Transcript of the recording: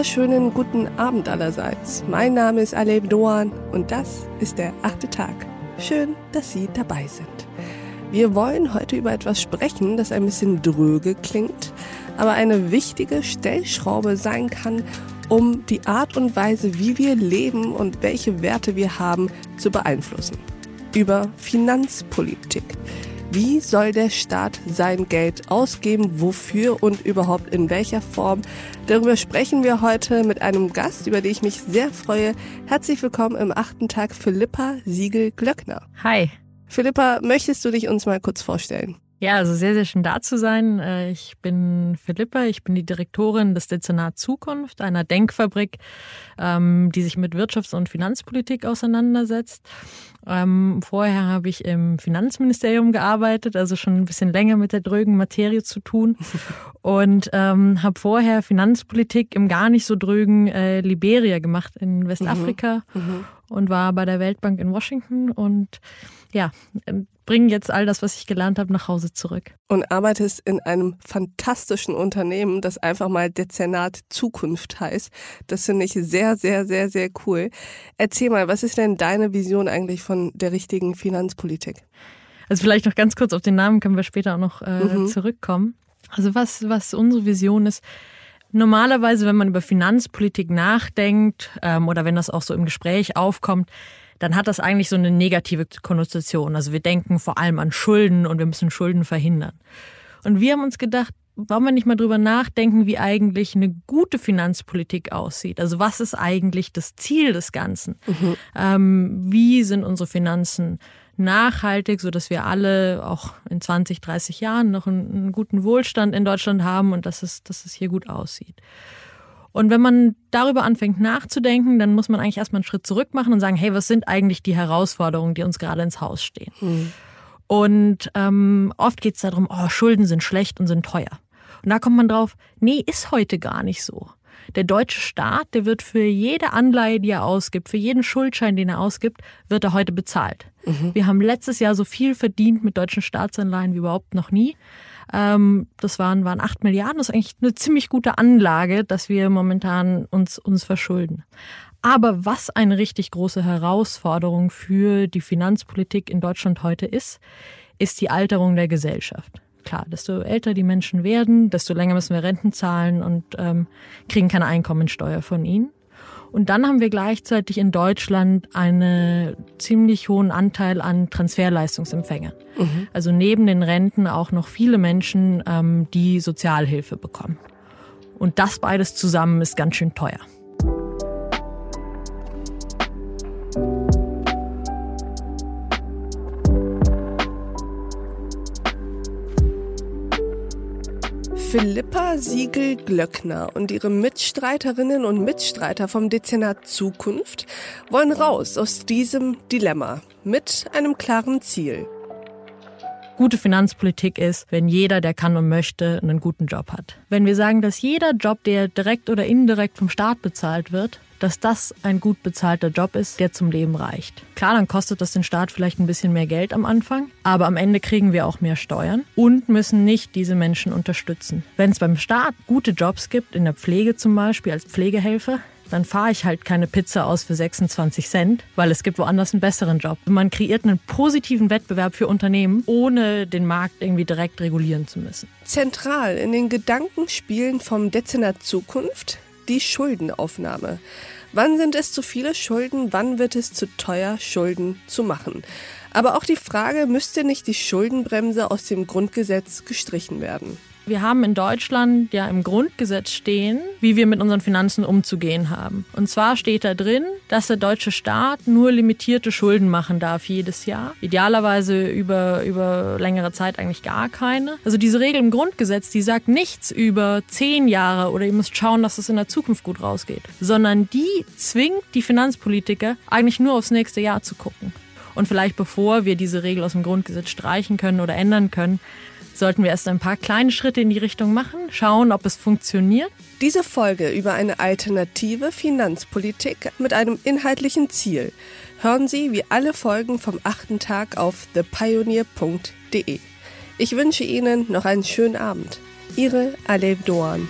wunderschönen guten Abend allerseits. Mein Name ist Aleb Doan und das ist der achte Tag. Schön, dass Sie dabei sind. Wir wollen heute über etwas sprechen, das ein bisschen dröge klingt, aber eine wichtige Stellschraube sein kann, um die Art und Weise, wie wir leben und welche Werte wir haben, zu beeinflussen. Über Finanzpolitik. Wie soll der Staat sein Geld ausgeben, wofür und überhaupt in welcher Form? Darüber sprechen wir heute mit einem Gast, über den ich mich sehr freue. Herzlich willkommen im achten Tag Philippa Siegel-Glöckner. Hi. Philippa, möchtest du dich uns mal kurz vorstellen? Ja, also sehr, sehr schön da zu sein. Äh, ich bin Philippa, ich bin die Direktorin des Dezernat Zukunft, einer Denkfabrik, ähm, die sich mit Wirtschafts- und Finanzpolitik auseinandersetzt. Ähm, vorher habe ich im Finanzministerium gearbeitet, also schon ein bisschen länger mit der drögen Materie zu tun. Und ähm, habe vorher Finanzpolitik im gar nicht so drögen äh, Liberia gemacht in Westafrika mhm. Mhm. Und war bei der Weltbank in Washington und ja, bringe jetzt all das, was ich gelernt habe, nach Hause zurück. Und arbeitest in einem fantastischen Unternehmen, das einfach mal Dezernat Zukunft heißt. Das finde ich sehr, sehr, sehr, sehr cool. Erzähl mal, was ist denn deine Vision eigentlich von der richtigen Finanzpolitik? Also vielleicht noch ganz kurz auf den Namen können wir später auch noch äh, mhm. zurückkommen. Also was, was unsere Vision ist, Normalerweise, wenn man über Finanzpolitik nachdenkt ähm, oder wenn das auch so im Gespräch aufkommt, dann hat das eigentlich so eine negative Konnotation. Also wir denken vor allem an Schulden und wir müssen Schulden verhindern. Und wir haben uns gedacht, wollen wir nicht mal drüber nachdenken, wie eigentlich eine gute Finanzpolitik aussieht? Also was ist eigentlich das Ziel des Ganzen? Mhm. Ähm, wie sind unsere Finanzen nachhaltig, sodass wir alle auch in 20, 30 Jahren noch einen, einen guten Wohlstand in Deutschland haben und dass es, dass es hier gut aussieht? Und wenn man darüber anfängt nachzudenken, dann muss man eigentlich erstmal einen Schritt zurück machen und sagen, hey, was sind eigentlich die Herausforderungen, die uns gerade ins Haus stehen? Mhm. Und ähm, oft geht es darum, oh, Schulden sind schlecht und sind teuer. Und da kommt man drauf, nee, ist heute gar nicht so. Der deutsche Staat, der wird für jede Anleihe, die er ausgibt, für jeden Schuldschein, den er ausgibt, wird er heute bezahlt. Mhm. Wir haben letztes Jahr so viel verdient mit deutschen Staatsanleihen wie überhaupt noch nie. Ähm, das waren, waren 8 Milliarden. Das ist eigentlich eine ziemlich gute Anlage, dass wir momentan uns, uns verschulden. Aber was eine richtig große Herausforderung für die Finanzpolitik in Deutschland heute ist, ist die Alterung der Gesellschaft. Klar, desto älter die Menschen werden, desto länger müssen wir Renten zahlen und ähm, kriegen keine Einkommensteuer von ihnen. Und dann haben wir gleichzeitig in Deutschland einen ziemlich hohen Anteil an Transferleistungsempfängern. Mhm. Also neben den Renten auch noch viele Menschen, ähm, die Sozialhilfe bekommen. Und das beides zusammen ist ganz schön teuer. Philippa Siegel-Glöckner und ihre Mitstreiterinnen und Mitstreiter vom Dezernat Zukunft wollen raus aus diesem Dilemma mit einem klaren Ziel. Gute Finanzpolitik ist, wenn jeder, der kann und möchte, einen guten Job hat. Wenn wir sagen, dass jeder Job, der direkt oder indirekt vom Staat bezahlt wird, dass das ein gut bezahlter Job ist, der zum Leben reicht. Klar, dann kostet das den Staat vielleicht ein bisschen mehr Geld am Anfang, aber am Ende kriegen wir auch mehr Steuern und müssen nicht diese Menschen unterstützen. Wenn es beim Staat gute Jobs gibt, in der Pflege zum Beispiel als Pflegehelfer, dann fahre ich halt keine Pizza aus für 26 Cent, weil es gibt woanders einen besseren Job. Man kreiert einen positiven Wettbewerb für Unternehmen, ohne den Markt irgendwie direkt regulieren zu müssen. Zentral in den Gedankenspielen vom Dezernat Zukunft die Schuldenaufnahme. Wann sind es zu viele Schulden? Wann wird es zu teuer, Schulden zu machen? Aber auch die Frage, müsste nicht die Schuldenbremse aus dem Grundgesetz gestrichen werden? Wir haben in Deutschland ja im Grundgesetz stehen, wie wir mit unseren Finanzen umzugehen haben. Und zwar steht da drin, dass der deutsche Staat nur limitierte Schulden machen darf jedes Jahr. Idealerweise über, über längere Zeit eigentlich gar keine. Also diese Regel im Grundgesetz, die sagt nichts über zehn Jahre oder ihr müsst schauen, dass es in der Zukunft gut rausgeht, sondern die zwingt die Finanzpolitiker eigentlich nur aufs nächste Jahr zu gucken. Und vielleicht bevor wir diese Regel aus dem Grundgesetz streichen können oder ändern können, sollten wir erst ein paar kleine Schritte in die Richtung machen, schauen, ob es funktioniert. Diese Folge über eine alternative Finanzpolitik mit einem inhaltlichen Ziel hören Sie wie alle Folgen vom achten Tag auf thepioneer.de. Ich wünsche Ihnen noch einen schönen Abend. Ihre Alev Doan.